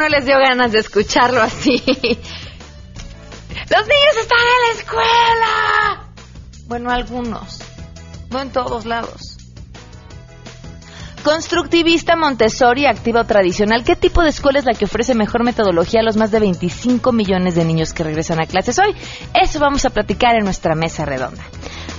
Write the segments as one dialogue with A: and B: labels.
A: no les dio ganas de escucharlo así? ¡Los niños están en la escuela! Bueno, algunos. No en todos lados. Constructivista, Montessori, activa o tradicional. ¿Qué tipo de escuela es la que ofrece mejor metodología a los más de 25 millones de niños que regresan a clases hoy? Eso vamos a platicar en nuestra mesa redonda.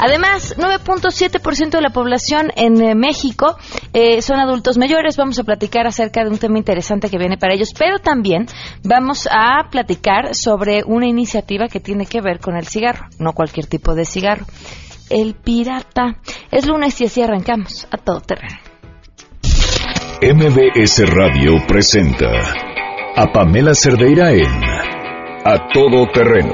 A: Además, 9.7% de la población en eh, México eh, son adultos mayores. Vamos a platicar acerca de un tema interesante que viene para ellos, pero también vamos a platicar sobre una iniciativa que tiene que ver con el cigarro, no cualquier tipo de cigarro. El pirata. Es lunes y así arrancamos a todo terreno.
B: MBS Radio presenta a Pamela Cerdeira en A Todo Terreno,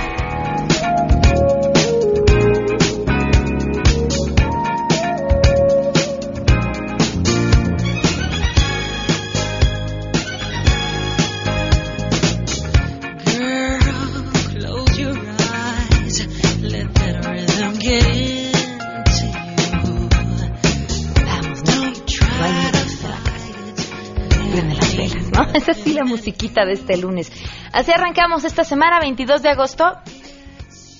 A: Sí la musiquita de este lunes. Así arrancamos esta semana, 22 de agosto.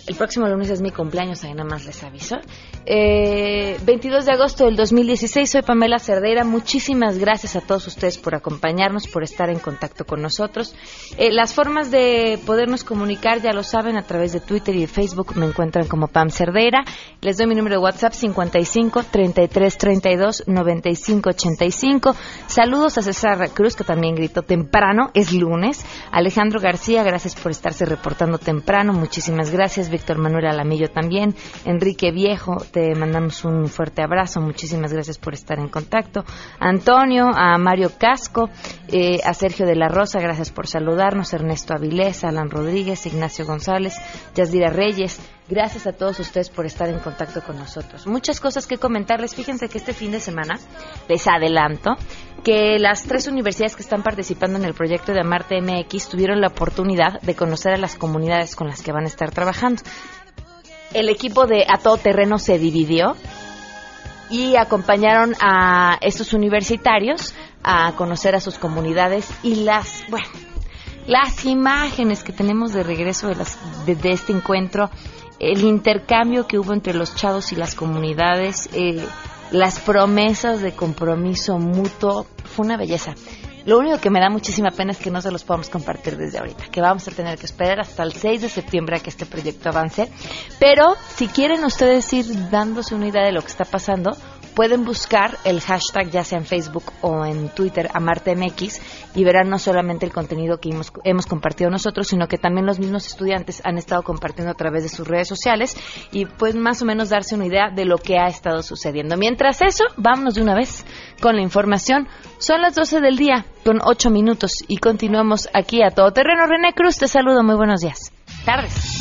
A: El próximo lunes es mi cumpleaños, ahí nada más les aviso. Eh, 22 de agosto del 2016, soy Pamela Cerdeira. Muchísimas gracias a todos ustedes por acompañarnos, por estar en contacto con nosotros. Eh, las formas de podernos comunicar ya lo saben a través de Twitter y de Facebook. Me encuentran como Pam Cerdeira. Les doy mi número de WhatsApp 55 33 32 95 85. Saludos a César Cruz, que también gritó temprano, es lunes. Alejandro García, gracias por estarse reportando temprano. Muchísimas gracias. Víctor Manuel Alamillo también. Enrique Viejo, te mandamos un fuerte abrazo. Muchísimas gracias por estar en contacto. Antonio, a Mario Casco, eh, a Sergio de la Rosa, gracias por saludarnos. Ernesto Avilés, Alan Rodríguez, Ignacio González, Yasdira Reyes. Gracias a todos ustedes por estar en contacto con nosotros. Muchas cosas que comentarles. Fíjense que este fin de semana les adelanto que las tres universidades que están participando en el proyecto de Amarte MX tuvieron la oportunidad de conocer a las comunidades con las que van a estar trabajando. El equipo de A Todo Terreno se dividió y acompañaron a estos universitarios a conocer a sus comunidades y las, bueno, las imágenes que tenemos de regreso de, las, de, de este encuentro, el intercambio que hubo entre los chavos y las comunidades, eh, las promesas de compromiso mutuo, fue una belleza. Lo único que me da muchísima pena es que no se los podamos compartir desde ahorita, que vamos a tener que esperar hasta el 6 de septiembre a que este proyecto avance. Pero si quieren ustedes ir dándose una idea de lo que está pasando, pueden buscar el hashtag ya sea en Facebook o en Twitter AmarteMX y verán no solamente el contenido que hemos, hemos, compartido nosotros, sino que también los mismos estudiantes han estado compartiendo a través de sus redes sociales y pues más o menos darse una idea de lo que ha estado sucediendo. Mientras eso, vámonos de una vez con la información. Son las 12 del día con 8 minutos y continuamos aquí a todo terreno. René Cruz, te saludo, muy buenos días. Tardes.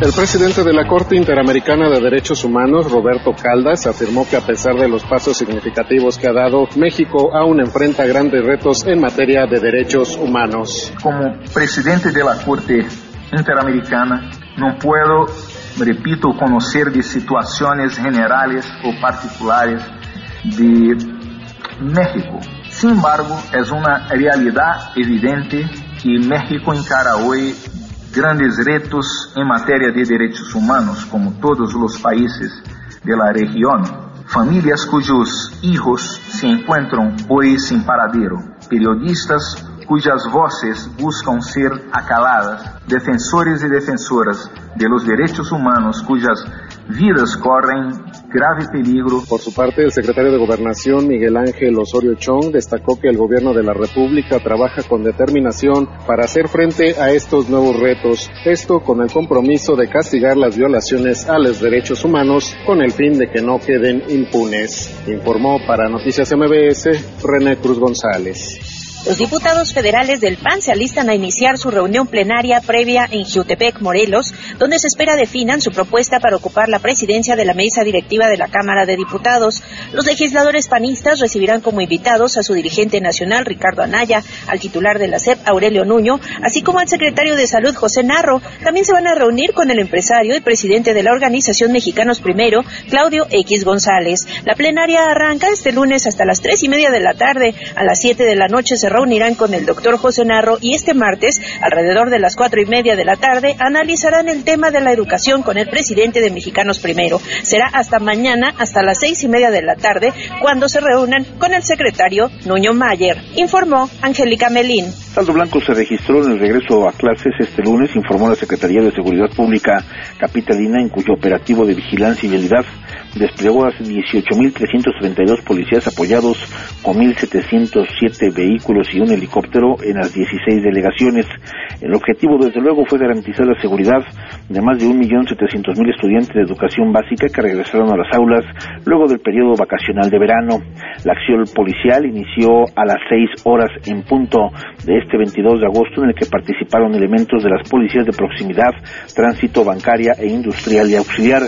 C: El presidente de la Corte Interamericana de Derechos Humanos, Roberto Caldas, afirmó que a pesar de los pasos significativos que ha dado, México aún enfrenta grandes retos en materia de derechos humanos.
D: Como presidente de la Corte Interamericana, no puedo, repito, conocer de situaciones generales o particulares de México. Sin embargo, es una realidad evidente que México encara hoy grandes retos em matéria de direitos humanos, como todos os países da região. Famílias cujos hijos se encontram hoje sem paradeiro, periodistas cujas vozes buscam ser acaladas, defensores e defensoras de los direitos humanos cujas vidas corren grave peligro.
C: Por su parte, el secretario de Gobernación, Miguel Ángel Osorio Chong, destacó que el gobierno de la República trabaja con determinación para hacer frente a estos nuevos retos, esto con el compromiso de castigar las violaciones a los derechos humanos con el fin de que no queden impunes. Informó para Noticias MBS René Cruz González.
E: Los diputados federales del PAN se alistan a iniciar su reunión plenaria previa en Jutepec, Morelos, donde se espera definan su propuesta para ocupar la presidencia de la mesa directiva de la Cámara de Diputados. Los legisladores panistas recibirán como invitados a su dirigente nacional, Ricardo Anaya, al titular de la SEP, Aurelio Nuño, así como al secretario de Salud, José Narro. También se van a reunir con el empresario y presidente de la Organización Mexicanos Primero, Claudio X González. La plenaria arranca este lunes hasta las tres y media de la tarde. A las siete de la noche se reunirán con el doctor José Narro y este martes, alrededor de las cuatro y media de la tarde, analizarán el tema de la educación con el presidente de Mexicanos Primero. Será hasta mañana, hasta las seis y media de la tarde, cuando se reúnan con el secretario Nuño Mayer, informó Angélica Melín.
F: Saldo blanco se registró en el regreso a clases este lunes, informó la Secretaría de Seguridad Pública Capitalina, en cuyo operativo de vigilancia y vialidad desplegó a 18.332 policías apoyados con 1.707 vehículos y un helicóptero en las 16 delegaciones. El objetivo, desde luego, fue garantizar la seguridad de más de 1.700.000 estudiantes de educación básica que regresaron a las aulas luego del periodo vacacional de verano. La acción policial inició a las 6 horas en punto de este 22 de agosto en el que participaron elementos de las policías de proximidad, tránsito, bancaria e industrial y auxiliar.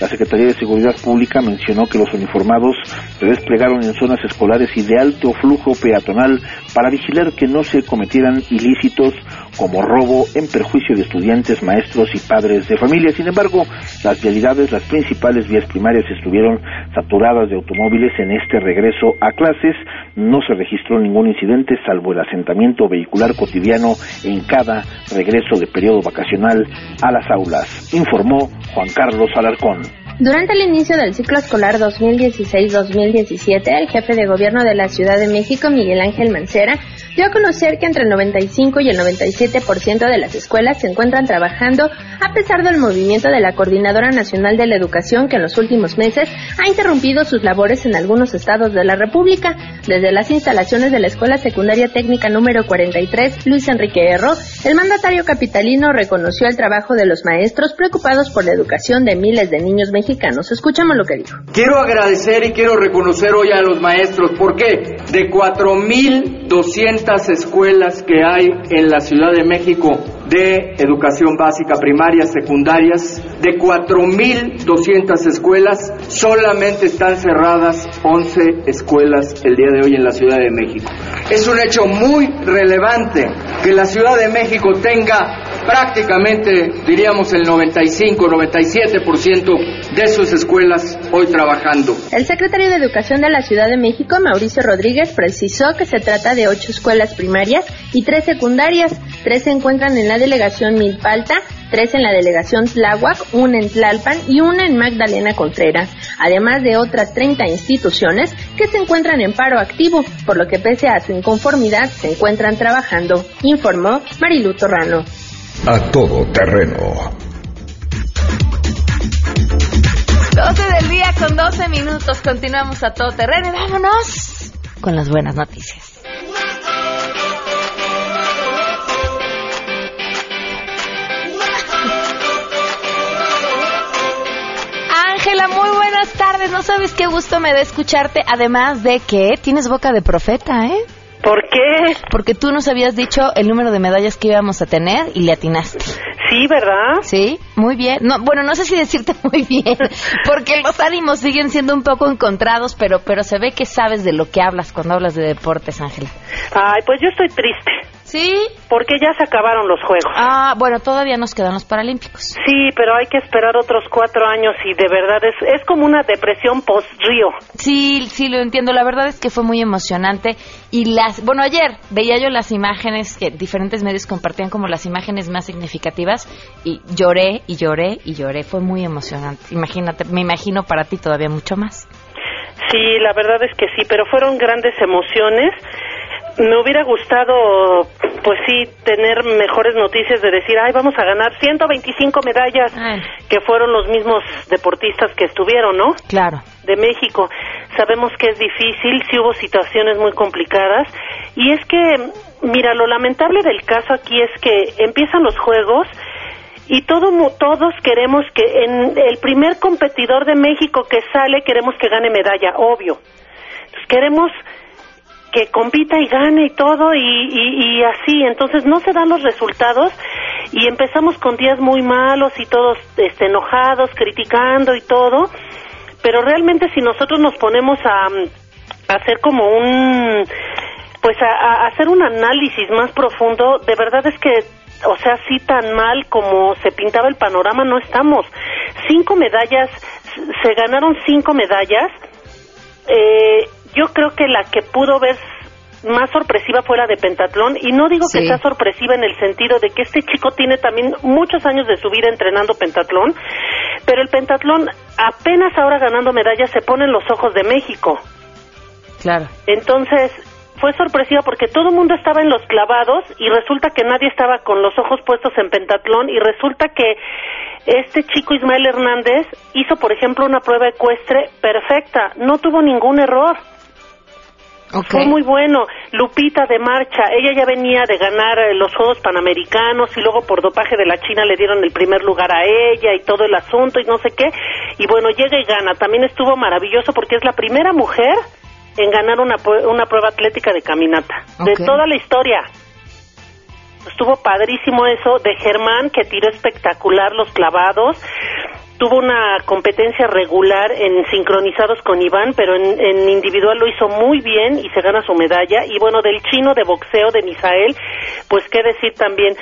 F: La Secretaría de Seguridad Pública mencionó que los uniformados se desplegaron en zonas escolares y de alto flujo peatonal para vigilar que no se cometieran ilícitos como robo en perjuicio de estudiantes, maestros y padres de familia. Sin embargo, las vialidades, las principales vías primarias estuvieron saturadas de automóviles en este regreso a clases. No se registró ningún incidente salvo el asentamiento vehicular cotidiano en cada regreso de periodo vacacional a las aulas, informó Juan Carlos Alarcón.
G: Durante el inicio del ciclo escolar 2016-2017, el jefe de gobierno de la Ciudad de México, Miguel Ángel Mancera, dio a conocer que entre el 95 y el 97% de las escuelas se encuentran trabajando a pesar del movimiento de la Coordinadora Nacional de la Educación que en los últimos meses ha interrumpido sus labores en algunos estados de la República. Desde las instalaciones de la Escuela Secundaria Técnica número 43, Luis Enrique Erro, el mandatario capitalino reconoció el trabajo de los maestros preocupados por la educación de miles de niños mexicanos. Escuchamos lo que dijo.
H: Quiero agradecer y quiero reconocer hoy a los maestros. ¿Por qué? De 4.200 escuelas que hay en la Ciudad de México de educación básica primaria, secundarias, de 4.200 escuelas, solamente están cerradas 11 escuelas el día de hoy en la Ciudad de México. Es un hecho muy relevante que la Ciudad de México tenga prácticamente, diríamos, el 95-97% de sus escuelas hoy trabajando.
G: El secretario de Educación de la Ciudad de México, Mauricio Rodríguez, precisó que se trata de ocho escuelas primarias y tres secundarias. Tres se encuentran en la delegación Milpalta, tres en la delegación Tláhuac, una en Tlalpan y una en Magdalena Contreras, además de otras 30 instituciones que se encuentran en paro activo, por lo que pese a su inconformidad se encuentran trabajando, informó Marilu Torrano.
B: A todo terreno.
A: 12 del día con 12 minutos. Continuamos a todo terreno y vámonos con las buenas noticias. Ángela, muy buenas tardes. No sabes qué gusto me da escucharte, además de que tienes boca de profeta, ¿eh?
I: ¿Por qué?
A: Porque tú nos habías dicho el número de medallas que íbamos a tener y le atinaste.
I: Sí, ¿verdad?
A: Sí, muy bien. No, bueno, no sé si decirte muy bien, porque los ánimos siguen siendo un poco encontrados, pero, pero se ve que sabes de lo que hablas cuando hablas de deportes, Ángela.
I: Ay, pues yo estoy triste.
A: ¿Sí?
I: Porque ya se acabaron los Juegos.
A: Ah, bueno, todavía nos quedan los Paralímpicos.
I: Sí, pero hay que esperar otros cuatro años y de verdad es, es como una depresión post-Río.
A: Sí, sí, lo entiendo. La verdad es que fue muy emocionante. Y las, bueno, ayer veía yo las imágenes que diferentes medios compartían como las imágenes más significativas y lloré y lloré y lloré. Fue muy emocionante. Imagínate, me imagino para ti todavía mucho más.
I: Sí, la verdad es que sí, pero fueron grandes emociones. Me hubiera gustado, pues sí, tener mejores noticias de decir, ay, vamos a ganar 125 medallas,
A: Ay.
I: que fueron los mismos deportistas que estuvieron, ¿no?
A: Claro.
I: de México. Sabemos que es difícil, sí hubo situaciones muy complicadas y es que, mira, lo lamentable del caso aquí es que empiezan los juegos y todo, todos queremos que en el primer competidor de México que sale queremos que gane medalla, obvio. Entonces, queremos que compita y gane y todo y, y, así, entonces no se dan los resultados y empezamos con días muy malos y todos este, enojados, criticando y todo, pero realmente si nosotros nos ponemos a, a hacer como un pues a, a, hacer un análisis más profundo, de verdad es que, o sea, sí tan mal como se pintaba el panorama no estamos. Cinco medallas, se ganaron cinco medallas. Eh, yo creo que la que pudo ver más sorpresiva fue la de pentatlón y no digo que sea sorpresiva en el sentido de que este chico tiene también muchos años de su vida entrenando pentatlón, pero el pentatlón apenas ahora ganando medallas se pone en los ojos de México.
A: Claro.
I: Entonces, fue sorpresiva porque todo el mundo estaba en los clavados y resulta que nadie estaba con los ojos puestos en pentatlón y resulta que este chico Ismael Hernández hizo, por ejemplo, una prueba ecuestre perfecta, no tuvo ningún error. Fue muy bueno. Lupita de marcha, ella ya venía de ganar eh, los Juegos Panamericanos y luego por dopaje de la China le dieron el primer lugar a ella y todo el asunto y no sé qué. Y bueno, llega y gana. También estuvo maravilloso porque es la primera mujer en ganar una, una prueba atlética de caminata de toda la historia. Estuvo padrísimo eso de Germán que tiró espectacular los clavados tuvo una competencia regular en sincronizados con Iván, pero en, individual lo hizo muy bien y se gana su medalla. Y bueno, del chino de boxeo de Misael, pues qué decir también,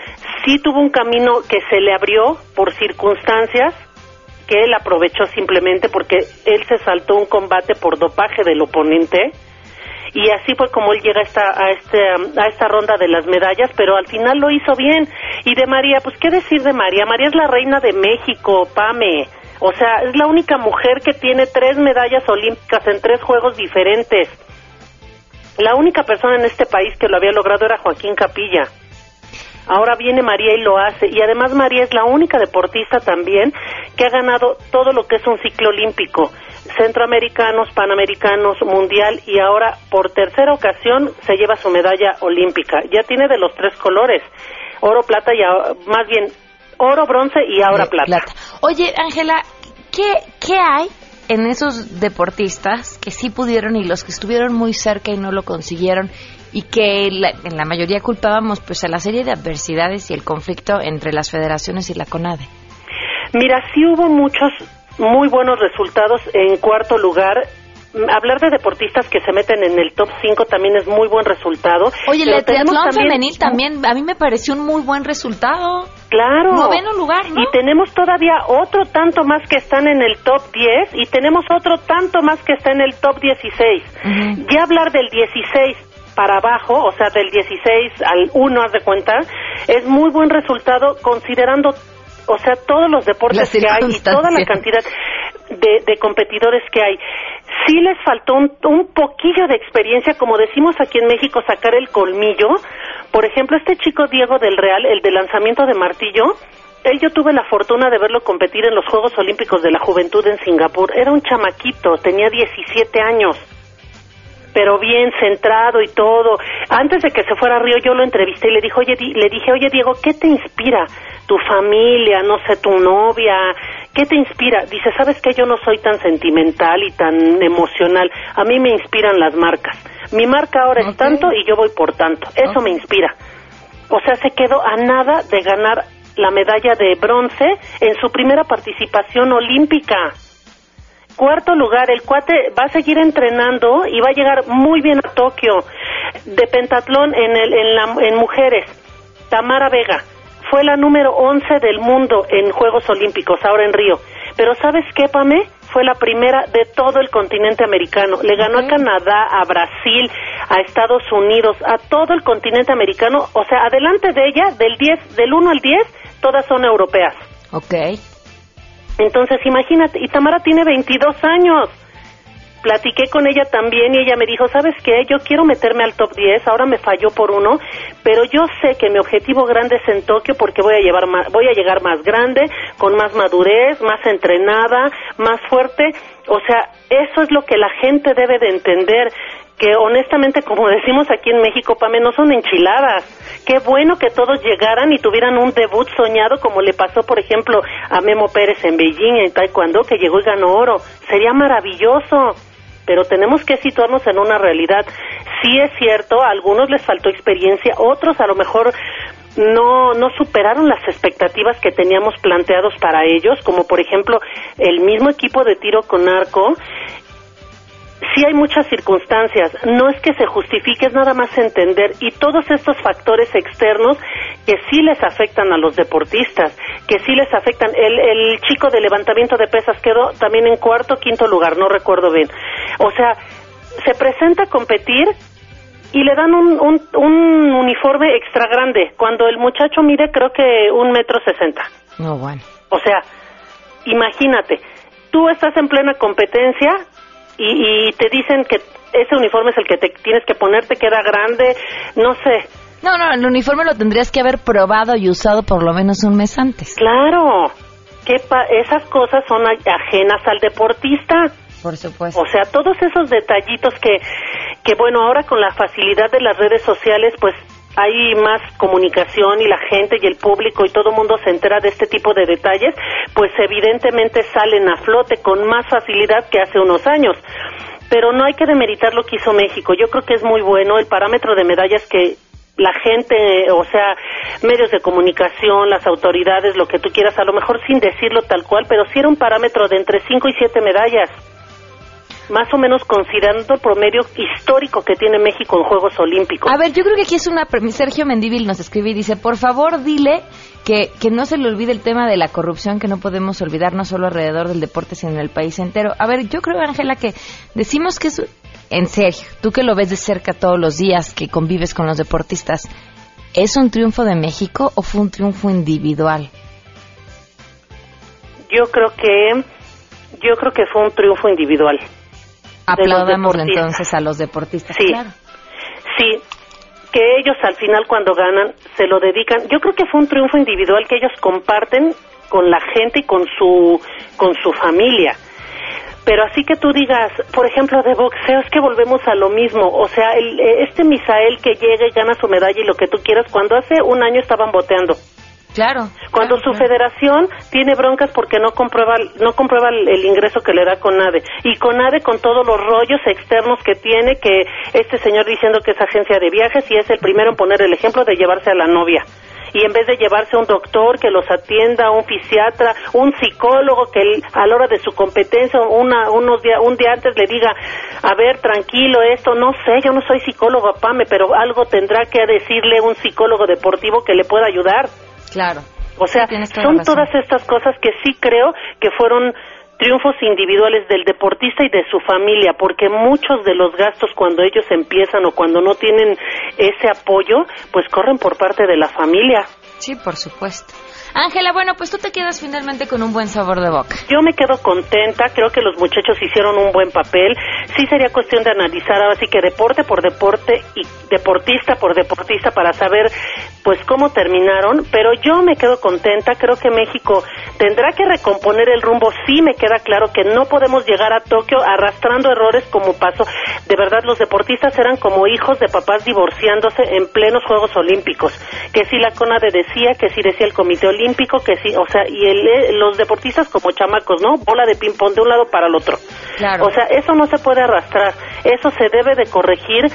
I: sí tuvo un camino que se le abrió por circunstancias que él aprovechó simplemente porque él se saltó un combate por dopaje del oponente y así fue como él llega a esta, a, este, a esta ronda de las medallas, pero al final lo hizo bien. Y de María, pues qué decir de María, María es la reina de México, Pame. O sea, es la única mujer que tiene tres medallas olímpicas en tres juegos diferentes. La única persona en este país que lo había logrado era Joaquín Capilla. Ahora viene María y lo hace. Y además María es la única deportista también que ha ganado todo lo que es un ciclo olímpico. Centroamericanos, Panamericanos, Mundial y ahora por tercera ocasión se lleva su medalla olímpica. Ya tiene de los tres colores, oro, plata y más bien oro, bronce y ahora plata.
A: Oye, Ángela, ¿qué, ¿qué hay en esos deportistas que sí pudieron y los que estuvieron muy cerca y no lo consiguieron y que en la mayoría culpábamos pues a la serie de adversidades y el conflicto entre las federaciones y la CONADE.
I: Mira, sí hubo muchos muy buenos resultados en cuarto lugar hablar de deportistas que se meten en el top 5 también es muy buen resultado.
A: Oye, el triatlón femenil también a mí me pareció un muy buen resultado.
I: Claro.
A: Noveno lugar, ¿no?
I: Y tenemos todavía otro tanto más que están en el top 10 y tenemos otro tanto más que está en el top 16. Ya hablar del 16 para abajo, o sea, del 16 al 1, haz de cuenta, es muy buen resultado considerando, o sea, todos los deportes que hay y toda la cantidad de, de competidores que hay. Sí les faltó un, un poquillo de experiencia, como decimos aquí en México, sacar el colmillo. Por ejemplo, este chico Diego del Real, el de lanzamiento de martillo, él yo tuve la fortuna de verlo competir en los Juegos Olímpicos de la Juventud en Singapur. Era un chamaquito, tenía 17 años pero bien centrado y todo. Antes de que se fuera a Río, yo lo entrevisté y le dije, oye, le dije, oye, Diego, ¿qué te inspira? Tu familia, no sé, tu novia, ¿qué te inspira? Dice, ¿sabes que Yo no soy tan sentimental y tan emocional. A mí me inspiran las marcas. Mi marca ahora es tanto y yo voy por tanto. Eso me inspira. O sea, se quedó a nada de ganar la medalla de bronce en su primera participación olímpica. Cuarto lugar, el cuate va a seguir entrenando y va a llegar muy bien a Tokio de pentatlón en, el, en, la, en mujeres. Tamara Vega fue la número 11 del mundo en Juegos Olímpicos, ahora en Río. Pero ¿sabes qué, Pame? Fue la primera de todo el continente americano. Le ganó a Canadá, a Brasil, a Estados Unidos, a todo el continente americano. O sea, adelante de ella, del 10, del 1 al 10, todas son europeas.
A: Ok.
I: Entonces, imagínate, y Tamara tiene 22 años. Platiqué con ella también y ella me dijo, ¿sabes qué? Yo quiero meterme al top 10, ahora me falló por uno, pero yo sé que mi objetivo grande es en Tokio porque voy a, llevar más, voy a llegar más grande, con más madurez, más entrenada, más fuerte. O sea, eso es lo que la gente debe de entender que honestamente, como decimos aquí en México, Pame, no son enchiladas. Qué bueno que todos llegaran y tuvieran un debut soñado como le pasó, por ejemplo, a Memo Pérez en Beijing, en Taekwondo, que llegó y ganó oro. Sería maravilloso. pero tenemos que situarnos en una realidad. Sí es cierto, a algunos les faltó experiencia, otros a lo mejor no, no superaron las expectativas que teníamos planteados para ellos, como por ejemplo el mismo equipo de tiro con arco. Sí hay muchas circunstancias, no es que se justifique, es nada más entender y todos estos factores externos que sí les afectan a los deportistas, que sí les afectan. El, el chico de levantamiento de pesas quedó también en cuarto, quinto lugar, no recuerdo bien. O sea, se presenta a competir y le dan un, un, un uniforme extra grande, cuando el muchacho mide creo que un metro sesenta.
A: No, bueno.
I: O sea, imagínate, tú estás en plena competencia y, y te dicen que ese uniforme es el que te tienes que poner, te queda grande, no sé.
A: No, no, el uniforme lo tendrías que haber probado y usado por lo menos un mes antes.
I: Claro, que pa- esas cosas son a- ajenas al deportista.
A: Por supuesto.
I: O sea, todos esos detallitos que, que bueno, ahora con la facilidad de las redes sociales, pues hay más comunicación y la gente y el público y todo el mundo se entera de este tipo de detalles, pues evidentemente salen a flote con más facilidad que hace unos años. Pero no hay que demeritar lo que hizo México. Yo creo que es muy bueno el parámetro de medallas que la gente, o sea, medios de comunicación, las autoridades, lo que tú quieras, a lo mejor sin decirlo tal cual, pero sí era un parámetro de entre 5 y 7 medallas más o menos considerando el promedio histórico que tiene México en Juegos Olímpicos.
A: A ver, yo creo que aquí es una... pre- Sergio Mendívil nos escribe y dice, por favor, dile que, que no se le olvide el tema de la corrupción que no podemos olvidar, no solo alrededor del deporte, sino en el país entero. A ver, yo creo, Ángela, que decimos que es... En serio, tú que lo ves de cerca todos los días, que convives con los deportistas, ¿es un triunfo de México o fue un triunfo individual?
I: Yo creo que yo creo que fue un triunfo individual.
A: Aplaudamos entonces a los deportistas.
I: Sí.
A: Claro.
I: Sí, que ellos al final cuando ganan se lo dedican. Yo creo que fue un triunfo individual que ellos comparten con la gente y con su con su familia. Pero así que tú digas, por ejemplo, de boxeo, es que volvemos a lo mismo. O sea, el, eh, este Misael que llega y gana su medalla y lo que tú quieras, cuando hace un año estaban boteando.
A: Claro.
I: Cuando
A: claro,
I: su
A: claro.
I: federación tiene broncas porque no comprueba no comprueba el, el ingreso que le da CONADE y CONADE con todos los rollos externos que tiene que este señor diciendo que es agencia de viajes y es el primero en poner el ejemplo de llevarse a la novia y en vez de llevarse a un doctor que los atienda, un fisiatra, un psicólogo que él, a la hora de su competencia una, unos día, un día antes le diga, a ver, tranquilo, esto, no sé, yo no soy psicólogo, Pame, pero algo tendrá que decirle un psicólogo deportivo que le pueda ayudar.
A: Claro.
I: O sea, son todas estas cosas que sí creo que fueron triunfos individuales del deportista y de su familia, porque muchos de los gastos cuando ellos empiezan o cuando no tienen ese apoyo, pues corren por parte de la familia.
A: Sí, por supuesto. Ángela, bueno, pues tú te quedas finalmente con un buen sabor de boca.
I: Yo me quedo contenta, creo que los muchachos hicieron un buen papel. Sí sería cuestión de analizar ahora sí que deporte por deporte y deportista por deportista para saber pues cómo terminaron, pero yo me quedo contenta, creo que México tendrá que recomponer el rumbo, sí me queda claro que no podemos llegar a Tokio arrastrando errores como pasó. De verdad los deportistas eran como hijos de papás divorciándose en plenos Juegos Olímpicos, que si la CONADE decía, que si decía el Comité Olímpico, que sí, o sea, y el, eh, los deportistas como chamacos, ¿no? Bola de ping-pong de un lado para el otro.
A: Claro.
I: O sea, eso no se puede arrastrar, eso se debe de corregir,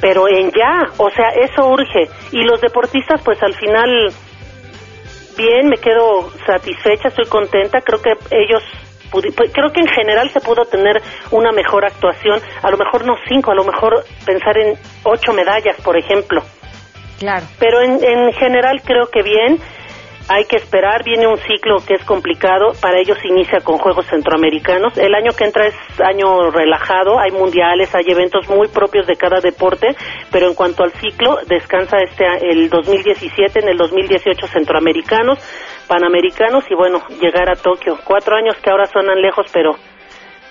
I: pero en ya, o sea, eso urge. Y los deportistas, pues al final, bien, me quedo satisfecha, estoy contenta, creo que ellos, pues, creo que en general se pudo tener una mejor actuación, a lo mejor no cinco, a lo mejor pensar en ocho medallas, por ejemplo.
A: Claro.
I: Pero en, en general creo que bien. Hay que esperar, viene un ciclo que es complicado, para ellos inicia con Juegos Centroamericanos. El año que entra es año relajado, hay mundiales, hay eventos muy propios de cada deporte, pero en cuanto al ciclo, descansa este el 2017, en el 2018 Centroamericanos, Panamericanos y bueno, llegar a Tokio. Cuatro años que ahora suenan lejos, pero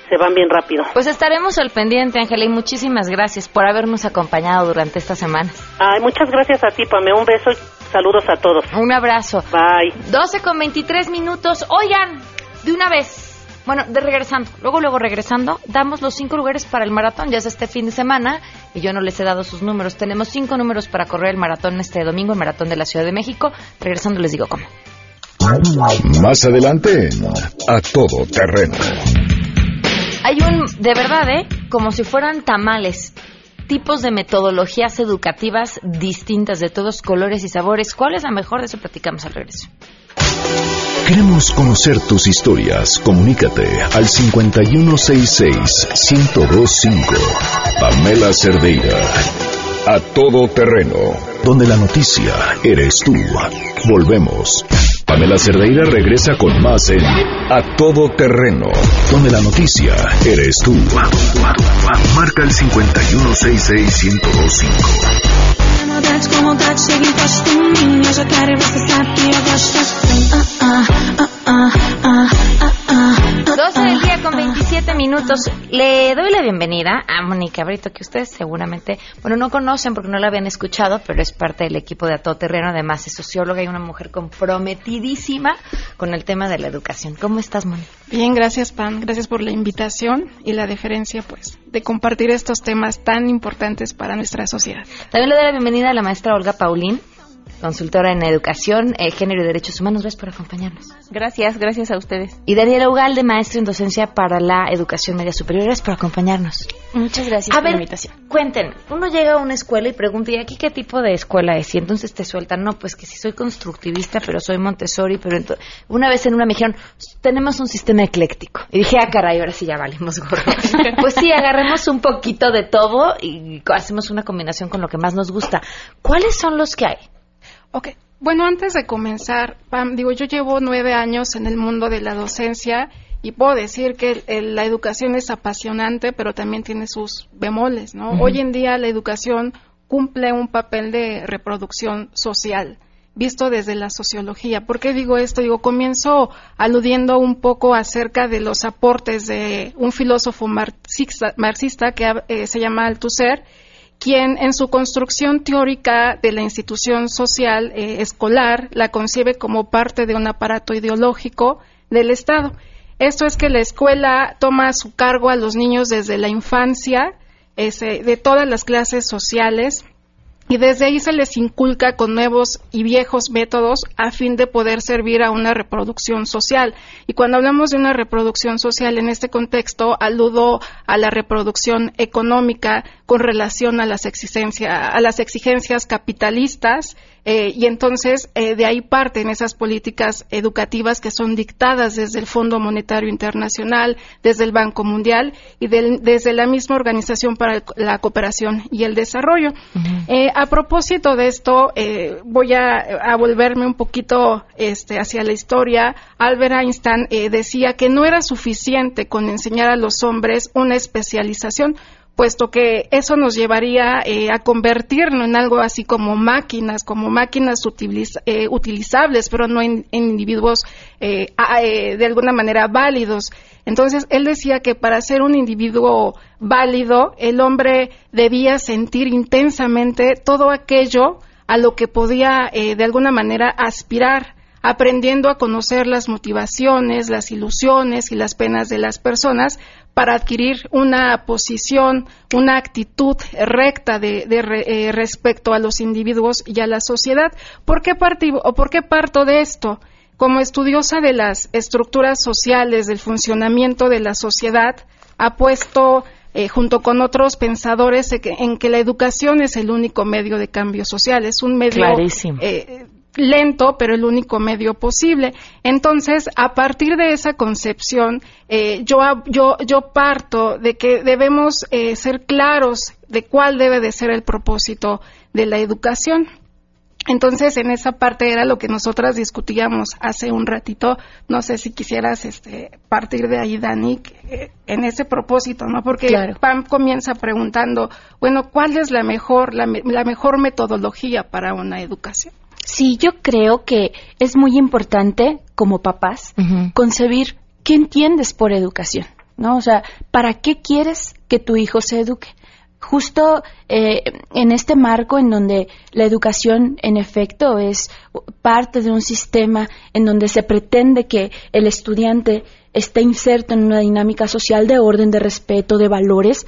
I: se van bien rápido.
A: Pues estaremos al pendiente, Ángela, y muchísimas gracias por habernos acompañado durante esta semana.
I: Ay, muchas gracias a ti, Pame, un beso saludos a todos.
A: Un abrazo.
I: Bye.
A: 12 con 23 minutos. Oigan, de una vez. Bueno, de regresando. Luego, luego regresando, damos los cinco lugares para el maratón. Ya es este fin de semana y yo no les he dado sus números. Tenemos cinco números para correr el maratón este domingo, el maratón de la Ciudad de México. Regresando les digo cómo.
B: Más adelante A Todo Terreno.
A: Hay un, de verdad, ¿eh? Como si fueran tamales. Tipos de metodologías educativas distintas de todos colores y sabores. ¿Cuál es la mejor? De eso platicamos al regreso.
B: Queremos conocer tus historias. Comunícate al 5166-1025. Pamela Cerdeira. A todo terreno. Donde la noticia eres tú. Volvemos. Pamela Cerdeira regresa con más en A Todo Terreno, donde la noticia eres tú. Marca el
A: 12 del día con 27 minutos. Le doy la bienvenida a Mónica Brito, que ustedes seguramente, bueno, no conocen porque no la habían escuchado, pero es parte del equipo de A Todo Terreno. Además, es socióloga y una mujer comprometidísima con el tema de la educación. ¿Cómo estás, Mónica?
J: Bien, gracias, Pam. Gracias por la invitación y la deferencia, pues, de compartir estos temas tan importantes para nuestra sociedad.
A: También le doy la bienvenida a la maestra Olga Paulín, consultora en educación, eh, género y derechos humanos. Gracias por acompañarnos.
K: Gracias, gracias a ustedes.
A: Y Daniela Ugalde, maestra en docencia para la educación media superior. Gracias por acompañarnos.
K: Muchas gracias
A: A
K: por
A: ver,
K: la invitación.
A: cuenten, uno llega a una escuela y pregunta, ¿y aquí qué tipo de escuela es? Y entonces te sueltan, no, pues que si soy constructivista, pero soy Montessori, pero una vez en una me dijeron, tenemos un sistema ecléctico. Y dije, ah, caray, ahora sí ya valimos gorro. pues sí, agarremos un poquito de todo y hacemos una combinación con lo que más nos gusta. ¿Cuáles son los que hay?
J: Ok. Bueno, antes de comenzar, Pam, digo, yo llevo nueve años en el mundo de la docencia y puedo decir que el- el- la educación es apasionante, pero también tiene sus bemoles, ¿no? Hoy en día la educación cumple un papel de reproducción social, visto desde la sociología. ¿Por qué digo esto? Digo, comienzo aludiendo un poco acerca de los aportes de un filósofo marxista, marxista que eh, se llama Althusser, quien en su construcción teórica de la institución social eh, escolar la concibe como parte de un aparato ideológico del Estado. Esto es que la escuela toma a su cargo a los niños desde la infancia, de todas las clases sociales, y desde ahí se les inculca con nuevos y viejos métodos a fin de poder servir a una reproducción social. Y cuando hablamos de una reproducción social en este contexto, aludo a la reproducción económica con relación a las, a las exigencias capitalistas eh, y entonces eh, de ahí parten esas políticas educativas que son dictadas desde el Fondo Monetario Internacional, desde el Banco Mundial y del- desde la misma Organización para la Cooperación y el Desarrollo. Eh, a propósito de esto, eh, voy a, a volverme un poquito este, hacia la historia. Albert Einstein eh, decía que no era suficiente con enseñar a los hombres una especialización, puesto que eso nos llevaría eh, a convertirnos en algo así como máquinas, como máquinas eh, utilizables, pero no en, individuos eh, eh, de alguna manera válidos. Entonces, él decía que para ser un individuo válido, el hombre debía sentir intensamente todo aquello a lo que podía de alguna manera aspirar aprendiendo a conocer las motivaciones, las ilusiones y las penas de las personas para adquirir una posición, una actitud recta de, de re- eh, respecto a los individuos y a la sociedad. ¿Por qué, parti- o por qué parto de esto? Como estudiosa de las estructuras sociales, del funcionamiento de la sociedad, ha puesto eh, junto con otros pensadores en que, en que la educación es el único medio de cambio social, es un medio eh, lento, pero el único medio posible. Entonces, a partir de esa concepción, eh, yo, yo, yo parto de que debemos eh, ser claros de cuál debe de ser el propósito de la educación. Entonces, en esa parte era lo que nosotras discutíamos hace un ratito. No sé si quisieras este, partir de ahí, Dani, eh, en ese propósito, ¿no? Porque
K: Claro.
J: Pam comienza preguntando, bueno, ¿cuál es la mejor, la, la mejor metodología para una educación?
K: Sí, yo creo que es muy importante como papás concebir qué entiendes por educación, ¿no? O sea, ¿para qué quieres que tu hijo se eduque? Justo eh, en este marco en donde la educación, en efecto, es parte de un sistema en donde se pretende que el estudiante esté inserto en una dinámica social de orden, de respeto, de valores,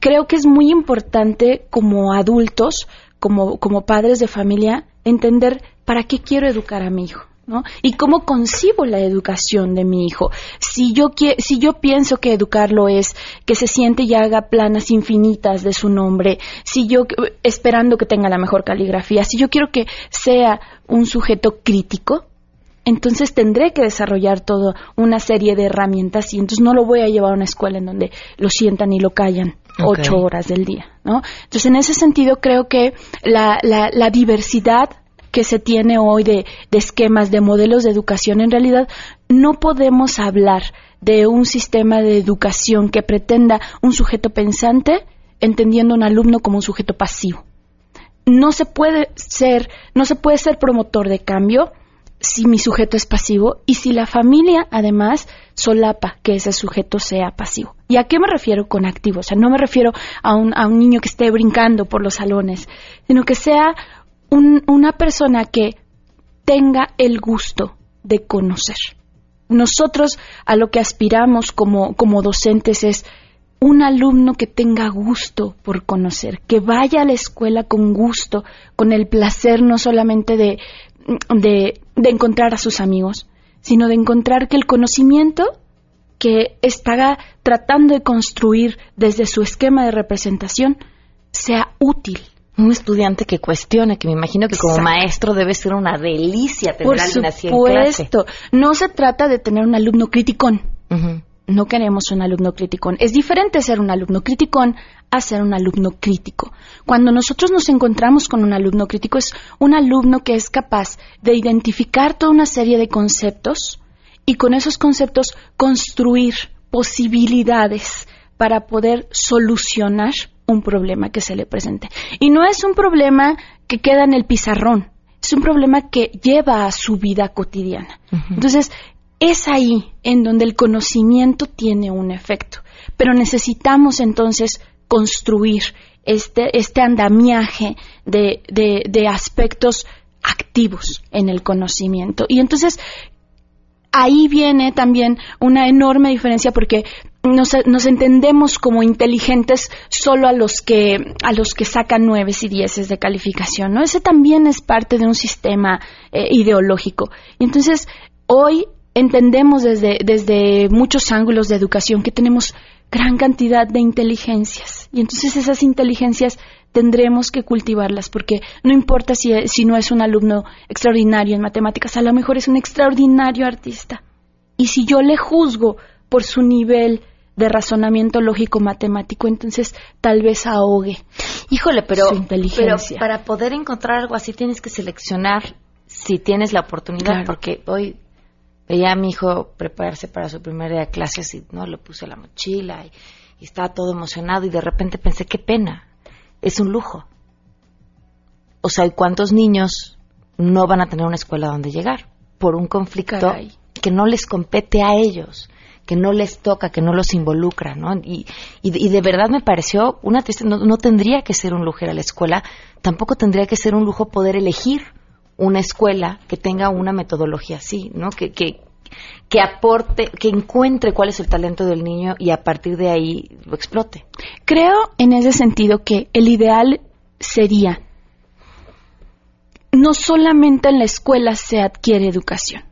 K: creo que es muy importante como adultos, como, como padres de familia, entender para qué quiero educar a mi hijo. ¿no? Y cómo concibo la educación de mi hijo. Si yo, si yo pienso que educarlo es que se siente y haga planas infinitas de su nombre, si yo, esperando que tenga la mejor caligrafía, si yo quiero que sea un sujeto crítico, entonces tendré que desarrollar toda una serie de herramientas y entonces no lo voy a llevar a una escuela en donde lo sientan y lo callan ocho horas del día, ¿no? Entonces, en ese sentido, creo que la, la, diversidad que se tiene hoy de, esquemas, de modelos de educación, en realidad no podemos hablar de un sistema de educación que pretenda un sujeto pensante entendiendo a un alumno como un sujeto pasivo. No se puede ser, no se puede ser promotor de cambio si mi sujeto es pasivo y si la familia además solapa que ese sujeto sea pasivo. ¿Y a qué me refiero con activo? O sea, no me refiero a un niño que esté brincando por los salones, sino que sea una persona que tenga el gusto de conocer. Nosotros a lo que aspiramos como, como docentes es un alumno que tenga gusto por conocer, que vaya a la escuela con gusto, con el placer no solamente de, de, encontrar a sus amigos, sino de encontrar que el conocimiento que está tratando de construir desde su esquema de representación sea útil.
A: Un estudiante que cuestione, que me imagino que como maestro debe ser una delicia tener
K: Por
A: alguien
K: así en clase. No se trata de tener un alumno criticón no queremos un alumno criticón. Es diferente ser un alumno criticón a ser un alumno crítico. Cuando nosotros nos encontramos con un alumno crítico es un alumno que es capaz de identificar toda una serie de conceptos y con esos conceptos construir posibilidades para poder solucionar un problema que se le presente. Y no es un problema que queda en el pizarrón, es un problema que lleva a su vida cotidiana. Entonces, es ahí en donde el conocimiento tiene un efecto. Pero necesitamos entonces construir este, este andamiaje de, de, aspectos activos en el conocimiento. Y entonces ahí viene también una enorme diferencia porque nos, entendemos como inteligentes solo a los que a los que sacan nueves y dieces de calificación, ¿no? Ese también es parte de un sistema eh, ideológico. Y entonces hoy entendemos desde, desde muchos ángulos de educación que tenemos gran cantidad de inteligencias y entonces esas inteligencias tendremos que cultivarlas porque no importa si, si no es un alumno extraordinario en matemáticas, a lo mejor es un extraordinario artista. Y si yo le juzgo por su nivel de razonamiento lógico matemático, entonces tal vez ahogue.
A: Híjole, pero,
K: su inteligencia.
A: pero para poder encontrar algo así tienes que seleccionar si tienes la oportunidad, porque hoy veía a mi hijo prepararse para su primer día de clases y no le puse la mochila y, estaba todo emocionado y de repente pensé qué pena es un lujo o sea cuántos niños no van a tener una escuela donde llegar por un conflicto que no les compete a ellos que no les toca, que no los involucra, ¿no? Y, y, de verdad me pareció una triste, no, no, tendría que ser un lujo ir a la escuela, tampoco tendría que ser un lujo poder elegir una escuela que tenga una metodología así, ¿no? Que, que, que aporte, que encuentre cuál es el talento del niño y a partir de ahí lo explote.
K: Creo en ese sentido que el ideal sería no solamente en la escuela se adquiere educación,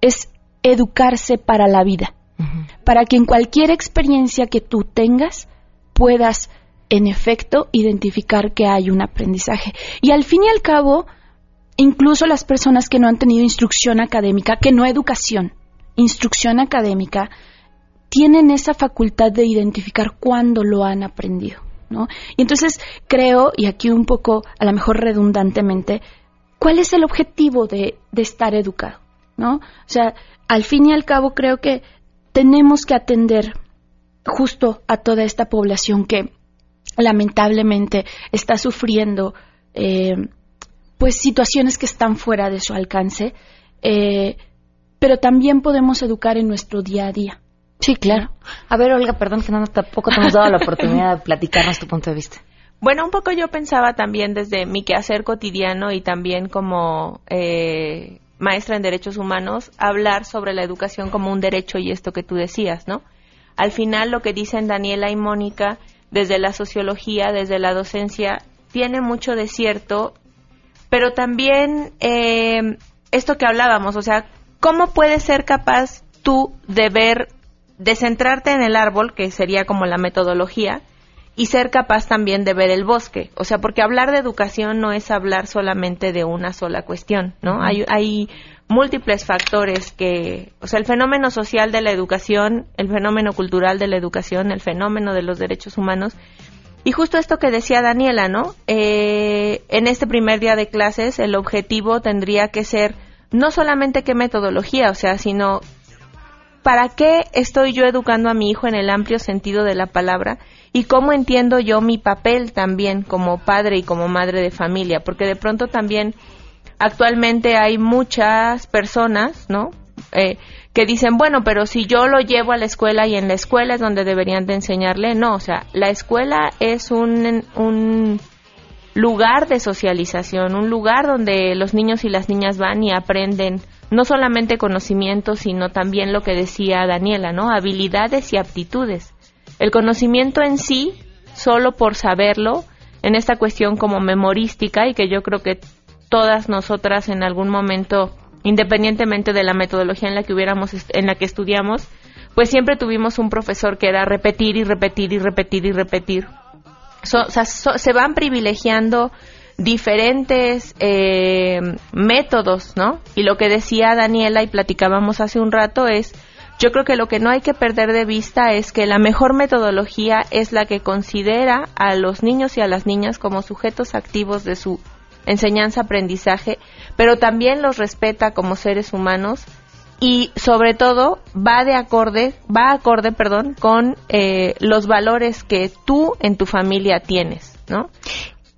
K: es educarse para la vida, para que en cualquier experiencia que tú tengas puedas en efecto identificar que hay un aprendizaje. Y al fin y al cabo, incluso las personas que no han tenido instrucción académica, que no educación, instrucción académica, tienen esa facultad de identificar cuándo lo han aprendido. ¿no? Y entonces creo, y aquí un poco, a lo mejor redundantemente, ¿cuál es el objetivo de, de estar educado? ¿no? O sea, al fin y al cabo creo que tenemos que atender justo a toda esta población que lamentablemente está sufriendo eh, pues situaciones que están fuera de su alcance, eh, pero también podemos educar en nuestro día a día.
A: Sí, claro. A ver, Olga, perdón que no tampoco te hemos dado la oportunidad de platicarnos tu punto de vista.
L: Bueno, un poco yo pensaba también desde mi quehacer cotidiano y también como eh, maestra en derechos humanos, hablar sobre la educación como un derecho y esto que tú decías, ¿no? Al final lo que dicen Daniela y Mónica desde la sociología, desde la docencia, tiene mucho de cierto pero también eh, esto que hablábamos, o sea, ¿cómo puedes ser capaz tú de ver, de centrarte en el árbol, que sería como la metodología, y ser capaz también de ver el bosque. O sea, porque hablar de educación no es hablar solamente de una sola cuestión, ¿no? hay, hay múltiples factores que, o sea, el fenómeno social de la educación, el fenómeno cultural de la educación, el fenómeno de los derechos humanos. Y justo esto que decía Daniela, ¿no? Eh, en este primer día de clases, el objetivo tendría que ser no solamente qué metodología, o sea, sino para qué estoy yo educando a mi hijo en el amplio sentido de la palabra y cómo entiendo yo mi papel también como padre y como madre de familia, porque de pronto también actualmente hay muchas personas, ¿no? Eh, que dicen, bueno, pero si yo lo llevo a la escuela y en la escuela es donde deberían de enseñarle, no, o sea, la escuela es un, un lugar de socialización, un lugar donde los niños y las niñas van y aprenden no solamente conocimientos, sino también lo que decía Daniela, ¿no? Habilidades y aptitudes. El conocimiento en sí, solo por saberlo, en esta cuestión como memorística y que yo creo que todas nosotras en algún momento, independientemente de la metodología en la que hubiéramos, en la que estudiamos, pues siempre tuvimos un profesor que era repetir y repetir y repetir y repetir. o sea, se van privilegiando diferentes eh, métodos, ¿no? Y lo que decía Daniela y platicábamos hace un rato es, yo creo que lo que no hay que perder de vista es que la mejor metodología es la que considera a los niños y a las niñas como sujetos activos de su enseñanza-aprendizaje, pero también los respeta como seres humanos y sobre todo va de acorde, va acorde, perdón, con eh, los valores que tú en tu familia tienes, ¿no?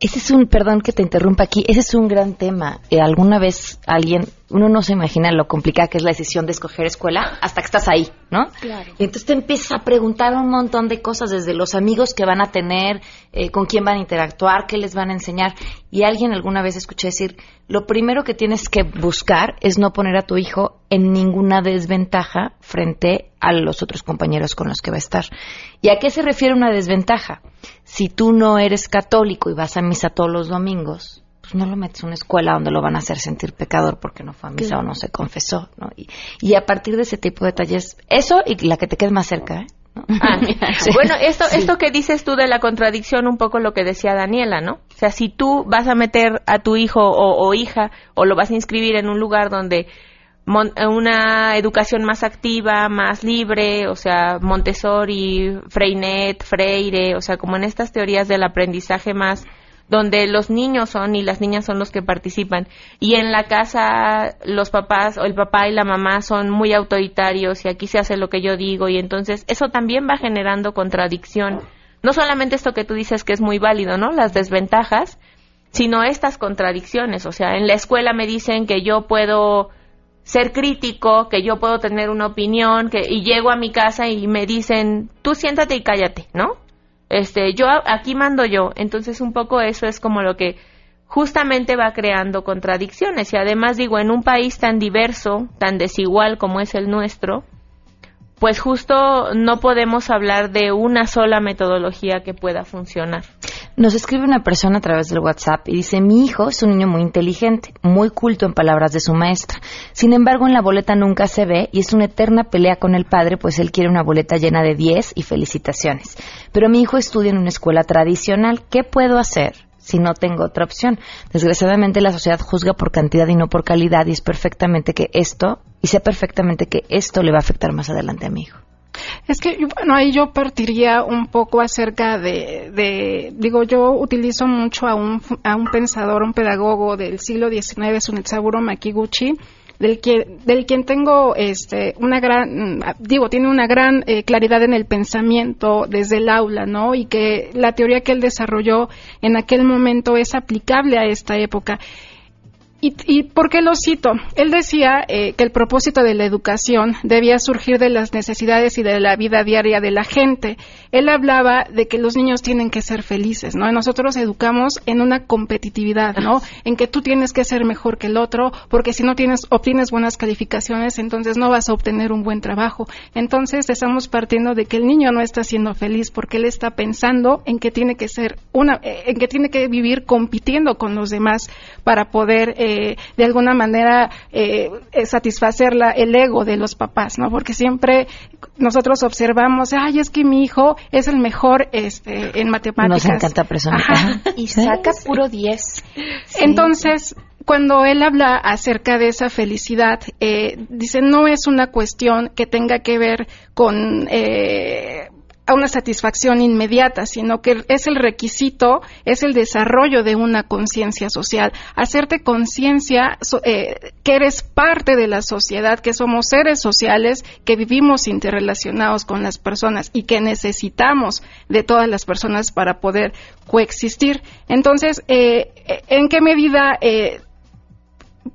A: Ese es un, perdón que te interrumpa aquí, ese es un gran tema. Eh, alguna vez alguien, uno no se imagina lo complicada que es la decisión de escoger escuela hasta que estás ahí, ¿no? Claro. Y entonces te empiezas a preguntar un montón de cosas, desde los amigos que van a tener, eh, con quién van a interactuar, qué les van a enseñar. Y alguien alguna vez escuché decir, lo primero que tienes que buscar es no poner a tu hijo en ninguna desventaja frente a los otros compañeros con los que va a estar. ¿Y a qué se refiere una desventaja? si tú no eres católico y vas a misa todos los domingos, pues no lo metes en una escuela donde lo van a hacer sentir pecador porque no fue a misa o no se confesó, ¿no? Y, a partir de ese tipo de detalles, eso y la que te quede más cerca, ¿eh?
L: Ah, bueno, esto, esto que dices tú de la contradicción, un poco lo que decía Daniela, ¿no? O sea, si tú vas a meter a tu hijo o hija o lo vas a inscribir en un lugar donde una educación más activa, más libre, o sea, Montessori, Freinet, Freire, o sea, como en estas teorías del aprendizaje más donde los niños son y las niñas son los que participan y en la casa los papás o el papá y la mamá son muy autoritarios y aquí se hace lo que yo digo y entonces eso también va generando contradicción. No solamente esto que tú dices que es muy válido, ¿no? Las desventajas, sino estas contradicciones, o sea, en la escuela me dicen que yo puedo ser crítico, que yo puedo tener una opinión, que y llego a mi casa y me dicen, "Tú siéntate y cállate", ¿no? Este, yo aquí mando yo. Entonces un poco eso es como lo que justamente va creando contradicciones y además digo, en un país tan diverso, tan desigual como es el nuestro, pues justo no podemos hablar de una sola metodología que pueda funcionar.
A: Nos escribe una persona a través del WhatsApp y dice, mi hijo es un niño muy inteligente, muy culto en palabras de su maestra. Sin embargo, en la boleta nunca se ve y es una eterna pelea con el padre, pues él quiere una boleta llena de 10 y felicitaciones. Pero mi hijo estudia en una escuela tradicional. ¿Qué puedo hacer? si no tengo otra opción. Desgraciadamente la sociedad juzga por cantidad y no por calidad y es perfectamente que esto, y sé perfectamente que esto le va a afectar más adelante a mi hijo.
J: Es que, bueno, ahí yo partiría un poco acerca de, digo, yo utilizo mucho a un, a un pensador, un pedagogo del siglo XIX, Sunetsaburo Makiguchi, del que del quien tengo este una gran digo tiene una gran eh, claridad en el pensamiento desde el aula no y que la teoría que él desarrolló en aquel momento es aplicable a esta época ¿Y, por qué lo cito? Él decía eh, que el propósito de la educación debía surgir de las necesidades y de la vida diaria de la gente. Él hablaba de que los niños tienen que ser felices, ¿no? nosotros educamos en una competitividad, ¿no? En que tú tienes que ser mejor que el otro, porque si no tienes, obtienes buenas calificaciones, entonces no vas a obtener un buen trabajo. Entonces estamos partiendo de que el niño no está siendo feliz porque él está pensando en que tiene que ser una, eh, en que tiene que vivir compitiendo con los demás para poder eh, eh, de alguna manera eh, satisfacer la, el ego de los papás, ¿no? Porque siempre nosotros observamos, ay, es que mi hijo es el mejor este, en matemáticas.
A: Nos encanta personificar.
K: Y saca puro 10.
J: Entonces, cuando él habla acerca de esa felicidad, eh, dice, no es una cuestión que tenga que ver con eh, una satisfacción inmediata, sino que es el requisito, es el desarrollo de una conciencia social, hacerte conciencia eh, que eres parte de la sociedad, que somos seres sociales, que vivimos interrelacionados con las personas y que necesitamos de todas las personas para poder coexistir. Entonces, ¿en qué medida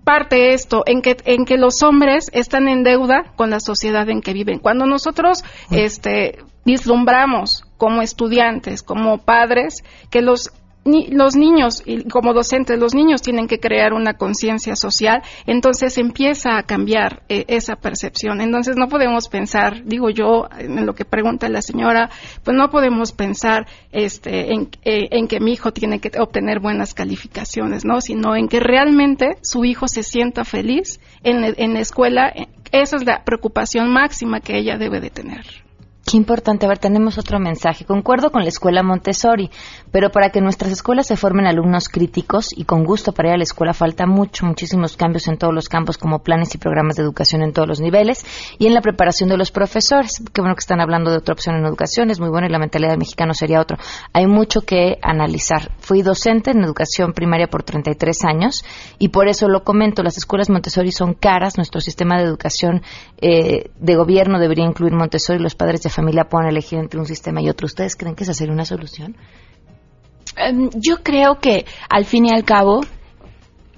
J: parte esto en que en que los hombres están en deuda con la sociedad en que viven. Cuando nosotros este vislumbramos como estudiantes, como padres que los los niños, como docentes, los niños tienen que crear una conciencia social, entonces empieza a cambiar eh, esa percepción. Entonces no podemos pensar, digo yo, en lo que pregunta la señora, pues no podemos pensar este, en, eh, en que mi hijo tiene que obtener buenas calificaciones, ¿no? Sino en que realmente su hijo se sienta feliz en, en la escuela. Esa es la preocupación máxima que ella debe de tener.
A: Qué importante. A ver, tenemos otro mensaje. Concuerdo con la escuela Montessori, pero para que nuestras escuelas se formen alumnos críticos y con gusto para ir a la escuela falta mucho, muchísimos cambios en todos los campos, como planes y programas de educación en todos los niveles y en la preparación de los profesores. Qué bueno que están hablando de otra opción en educación, es muy bueno y la mentalidad del mexicano sería otro. Hay mucho que analizar. Fui docente en educación primaria por 33 años y por eso lo comento. Las escuelas Montessori son caras. Nuestro sistema de educación eh, de gobierno debería incluir Montessori. Los padres de familia puedan elegir entre un sistema y otro. ¿Ustedes creen que esa sería una solución?
K: Em, yo creo que al fin y al cabo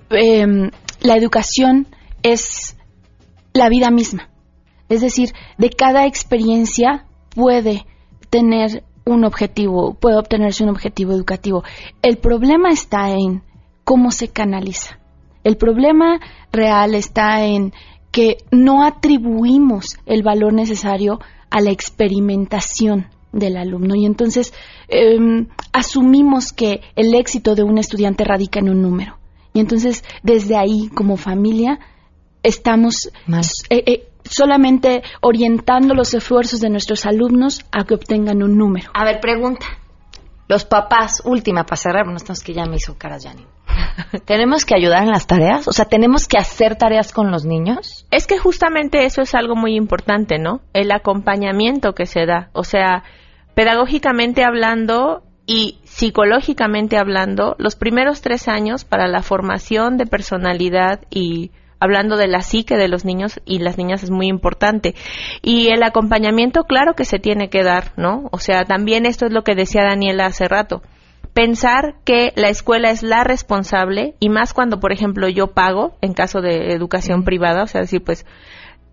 K: em, la educación es la vida misma. Es decir, de cada experiencia puede tener un objetivo, puede obtenerse un objetivo educativo. El problema está en cómo se canaliza. El problema real está en que no atribuimos el valor necesario a la experimentación del alumno y entonces em, asumimos que el éxito de un estudiante radica en un número y entonces desde ahí como familia estamos eh, eh, solamente orientando los esfuerzos de nuestros alumnos a que obtengan un número.
A: A ver, pregunta. Los papás, última para cerrar, no estamos que ya me hizo caras Janine. ¿Tenemos que ayudar en las tareas? O sea, ¿tenemos que hacer tareas con los niños?
L: Es que justamente eso es algo muy importante, ¿no? El acompañamiento que se da. O sea, pedagógicamente hablando y psicológicamente hablando, los primeros tres años para la formación de personalidad y hablando de la psique de los niños y las niñas es muy importante. Y el acompañamiento, claro que se tiene que dar, ¿no? O sea, también esto es lo que decía Daniela hace rato pensar que la escuela es la responsable y más cuando, por ejemplo, yo pago en caso de educación privada, o sea, decir, pues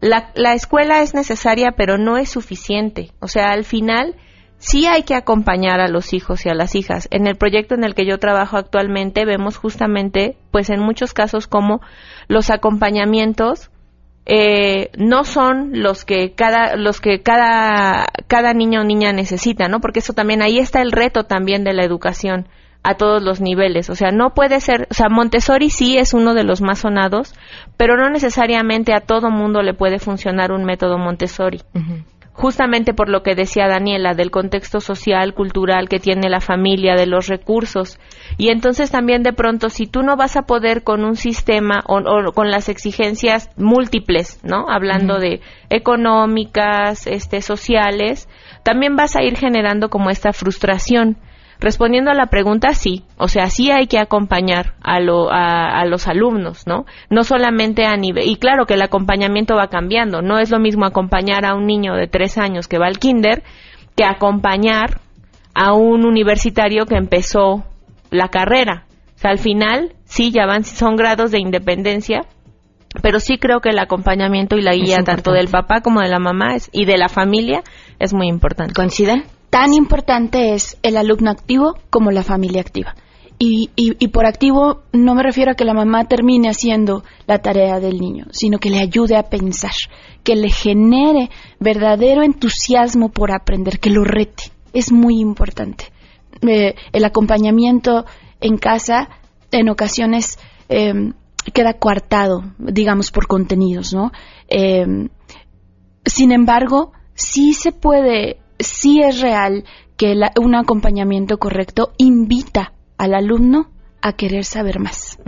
L: la, la escuela es necesaria, pero no es suficiente. O sea, al final sí hay que acompañar a los hijos y a las hijas. En el proyecto en el que yo trabajo actualmente vemos justamente, pues en muchos casos, como los acompañamientos eh, no son los que cada los que cada cada niño o niña necesita, ¿no? Porque eso también ahí está el reto también de la educación a todos los niveles. O sea, no puede ser, o sea, Montessori sí es uno de los más sonados, pero no necesariamente a todo mundo le puede funcionar un método Montessori justamente por lo que decía Daniela, del contexto social, cultural que tiene la familia, de los recursos. Y entonces también de pronto, si tú no vas a poder con un sistema o, con las exigencias múltiples, ¿no? Hablando de económicas, este, sociales, también vas a ir generando como esta frustración. Respondiendo a la pregunta, sí. O sea, sí hay que acompañar a, lo, a, los alumnos, ¿no? No solamente a nivel... Y claro que el acompañamiento va cambiando. No es lo mismo acompañar a un niño de tres años que va al kinder que acompañar a un universitario que empezó la carrera. O sea, al final, sí, ya van, son grados de independencia, pero sí creo que el acompañamiento y la guía tanto del papá como de la mamá y de la familia es muy importante.
A: ¿Coinciden?
K: Tan importante es el alumno activo como la familia activa. Y, y, por activo no me refiero a que la mamá termine haciendo la tarea del niño, sino que le ayude a pensar, que le genere verdadero entusiasmo por aprender, que lo rete. Es muy importante. Eh, el acompañamiento en casa en ocasiones em, queda coartado, digamos, por contenidos, ¿no? Em, sin embargo, sí se puede, sí es real que un acompañamiento correcto invita al alumno a querer saber más.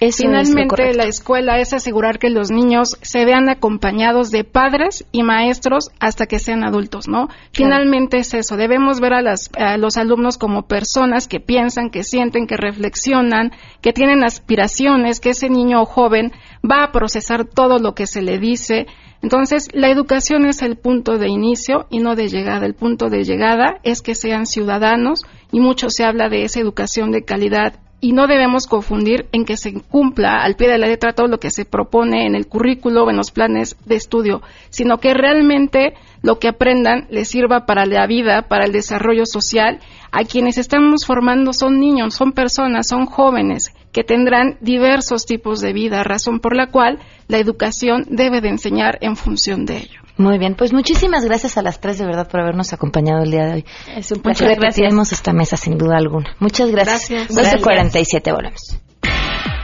J: Finalmente, la escuela es asegurar que los niños se vean acompañados de padres y maestros hasta que sean adultos, ¿no? Finalmente es eso. Debemos ver a, a, los alumnos como personas que piensan, que sienten, que reflexionan, que tienen aspiraciones, que ese niño o joven va a procesar todo lo que se le dice. Entonces, la educación es el punto de inicio y no de llegada. El punto de llegada es que sean ciudadanos y mucho se habla de esa educación de calidad y no debemos confundir en que se cumpla al pie de la letra todo lo que se propone en el currículo o en los planes de estudio, sino que realmente lo que aprendan les sirva para la vida, para el desarrollo social. A quienes estamos formando son niños, son personas, son jóvenes que tendrán diversos tipos de vida, razón por la cual la educación debe de enseñar en función de ello.
A: Muy bien, pues muchísimas gracias a las tres de verdad por habernos acompañado el día de hoy.
K: Es un placer.
A: Repetiremos esta mesa sin duda alguna. Muchas gracias.
J: gracias.
A: 12.47 volvemos.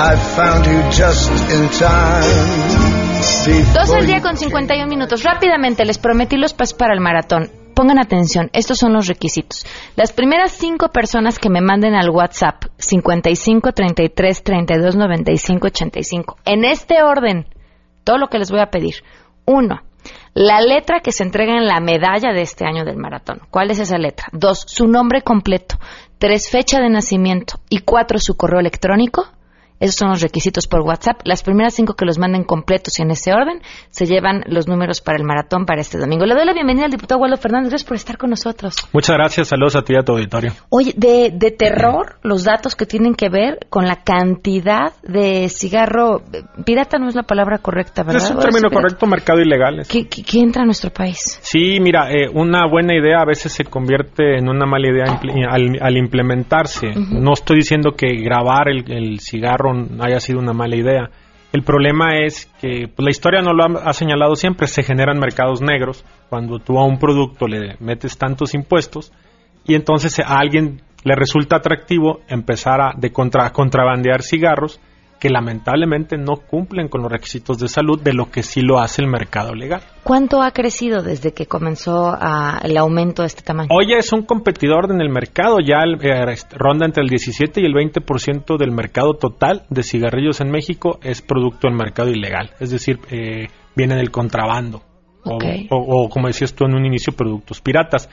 A: I found you just in time. Dos al día con 51 minutos. Rápidamente les prometí los pasos para el maratón. Pongan atención, estos son los requisitos. Las primeras cinco personas que me manden al WhatsApp 55 33 32 95 85. En este orden, todo lo que les voy a pedir. Uno, la letra que se entrega en la medalla de este año del maratón. ¿Cuál es esa letra? Dos, su nombre completo. Tres, fecha de nacimiento. Y cuatro, su correo electrónico esos son los requisitos por WhatsApp. Las primeras cinco que los manden completos y en ese orden se llevan los números para el maratón para este domingo. Le doy la bienvenida al diputado Waldo Fernández. Gracias por estar con nosotros.
M: Muchas gracias. Saludos a ti y a tu auditorio.
A: Oye, de, de terror, los datos que tienen que ver con la cantidad de cigarro. Pirata no es la palabra correcta, ¿verdad?
M: Es un término correcto, mercado ilegal.
A: ¿Qué, entra a nuestro país?
M: Sí, mira, eh, una buena idea a veces se convierte en una mala idea al, implementarse. No estoy diciendo que grabar el cigarro haya sido una mala idea. El problema es que pues, la historia no lo ha, señalado siempre, se generan mercados negros cuando tú a un producto le metes tantos impuestos y entonces a alguien le resulta atractivo empezar a de contra, contrabandear cigarros que lamentablemente no cumplen con los requisitos de salud de lo que sí lo hace el mercado legal.
A: ¿Cuánto ha crecido desde que comenzó a, el aumento de este tamaño?
M: Hoy es un competidor en el mercado, ya eh, ronda entre el 17 y el 20% del mercado total de cigarrillos en México es producto del mercado ilegal, es decir, eh, viene del contrabando o, o, como decías tú en un inicio, productos piratas.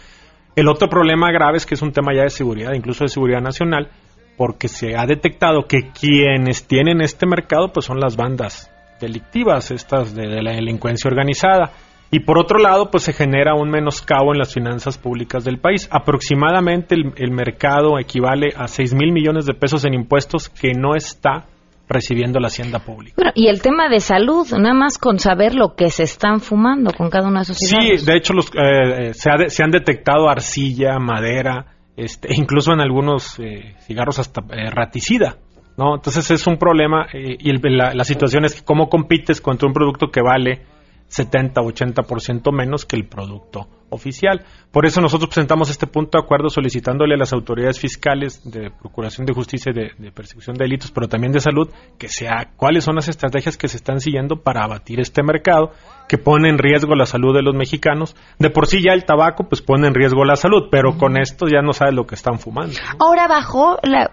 M: El otro problema grave es que es un tema ya de seguridad, incluso de seguridad nacional, porque se ha detectado que quienes tienen este mercado pues son las bandas delictivas, estas de, la delincuencia organizada. Y por otro lado, pues se genera un menoscabo en las finanzas públicas del país. Aproximadamente el, el mercado equivale a 6 mil millones de pesos en impuestos que no está recibiendo la hacienda pública.
A: Bueno, y el tema de salud, nada más con saber lo que se están fumando con cada una de cigarros.
M: Sí, de hecho los, eh, se, se, han detectado arcilla, madera, este, incluso en algunos eh, cigarros hasta eh, raticida, ¿no? Entonces es un problema eh, y la, situación es que cómo compites contra un producto que vale 70 o 80% menos que el producto oficial. Por eso nosotros presentamos este punto de acuerdo solicitándole a las autoridades fiscales de Procuración de Justicia y de, Persecución de Delitos, pero también de Salud, que sea cuáles son las estrategias que se están siguiendo para abatir este mercado que pone en riesgo la salud de los mexicanos. De por sí ya el tabaco pues pone en riesgo la salud, pero con esto ya no sabes lo que están fumando.
A: Ahora bajó la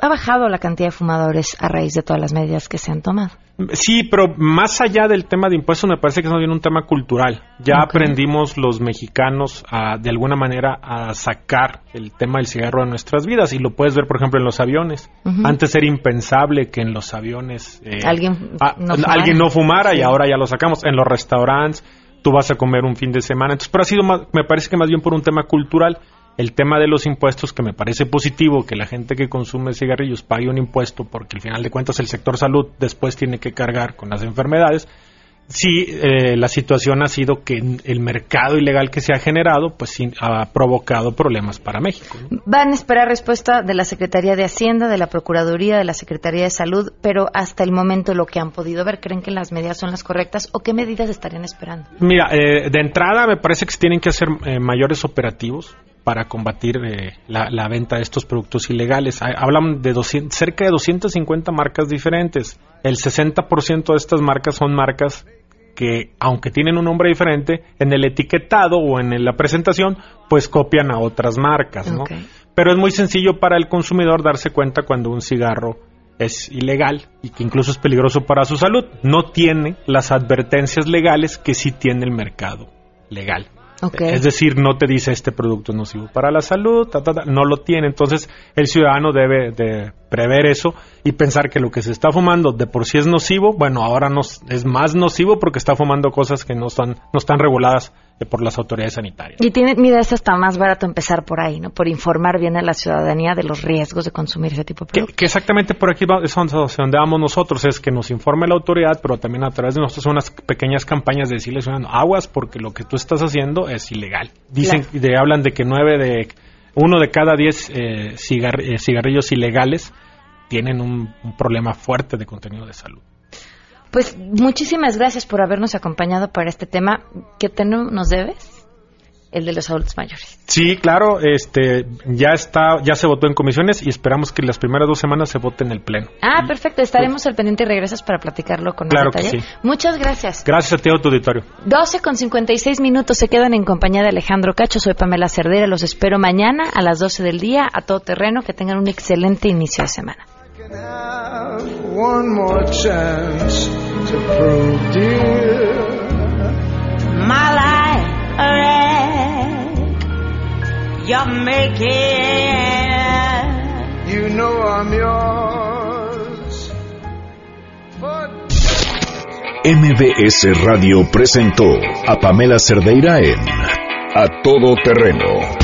A: ha bajado la cantidad de fumadores a raíz de todas las medidas que se han tomado.
M: Sí, pero más allá del tema de impuestos, me parece que es más bien un tema cultural. Ya aprendimos los mexicanos a, de alguna manera, a sacar el tema del cigarro de nuestras vidas. Y lo puedes ver, por ejemplo, en los aviones. Antes era impensable que en los aviones
A: eh, alguien,
M: no alguien, no fumara y ahora ya lo sacamos. En los restaurantes, tú vas a comer un fin de semana. Entonces, pero ha sido, más, me parece que más bien por un tema cultural el tema de los impuestos, que me parece positivo que la gente que consume cigarrillos pague un impuesto, porque al final de cuentas el sector salud después tiene que cargar con las enfermedades. Sí, eh, la situación ha sido que el mercado ilegal que se ha generado, pues sí, ha provocado problemas para México.
A: Van a esperar respuesta de la Secretaría de Hacienda, de la Procuraduría, de la Secretaría de Salud, pero hasta el momento lo que han podido ver, ¿creen que las medidas son las correctas o qué medidas estarían esperando?
M: Mira, eh, de entrada me parece que se tienen que hacer eh, mayores operativos para combatir eh, la, venta de estos productos ilegales. Hablan de cerca de 250 marcas diferentes. El 60% de estas marcas son marcas que, aunque tienen un nombre diferente, en el etiquetado o en la presentación, pues copian a otras marcas, ¿no? Pero es muy sencillo para el consumidor darse cuenta cuando un cigarro es ilegal y que incluso es peligroso para su salud. No tiene las advertencias legales que sí tiene el mercado legal. Es decir, no te dice este producto es nocivo para la salud, no lo tiene. Entonces, el ciudadano debe de prever eso y pensar que lo que se está fumando de por sí es nocivo, bueno, ahora es más nocivo porque está fumando cosas que no están, no están reguladas eh, por las autoridades sanitarias.
A: Y tiene, mira, es hasta más barato empezar por ahí, ¿no? Por informar bien a la ciudadanía de los riesgos de consumir ese tipo de productos.
M: Que, exactamente por aquí es donde vamos nosotros, es que nos informe la autoridad, pero también a través de nosotros unas pequeñas campañas de decirles, aguas, porque lo que tú estás haciendo es ilegal. Dicen, de, hablan de que nueve de, uno de cada diez eh, eh, cigarrillos ilegales tienen un problema fuerte de contenido de salud.
A: Pues muchísimas gracias por habernos acompañado para este tema. ¿Qué tenemos nos debes? el de los adultos mayores.
M: Sí, claro, este ya está, ya se votó en comisiones y esperamos que las primeras dos semanas se vote en el pleno.
A: Ah, perfecto, estaremos al pendiente y regresas para platicarlo con
M: claro
A: Que sí. Muchas gracias.
M: Gracias a ti, a tu auditorio.
A: 12 con 56 minutos se quedan en compañía de Alejandro Cacho, soy Pamela Cerdera, los espero mañana a las 12 del día a todo terreno, que tengan un excelente inicio de semana.
B: MBS Radio presentó a Pamela Cerdeira en A Todo Terreno.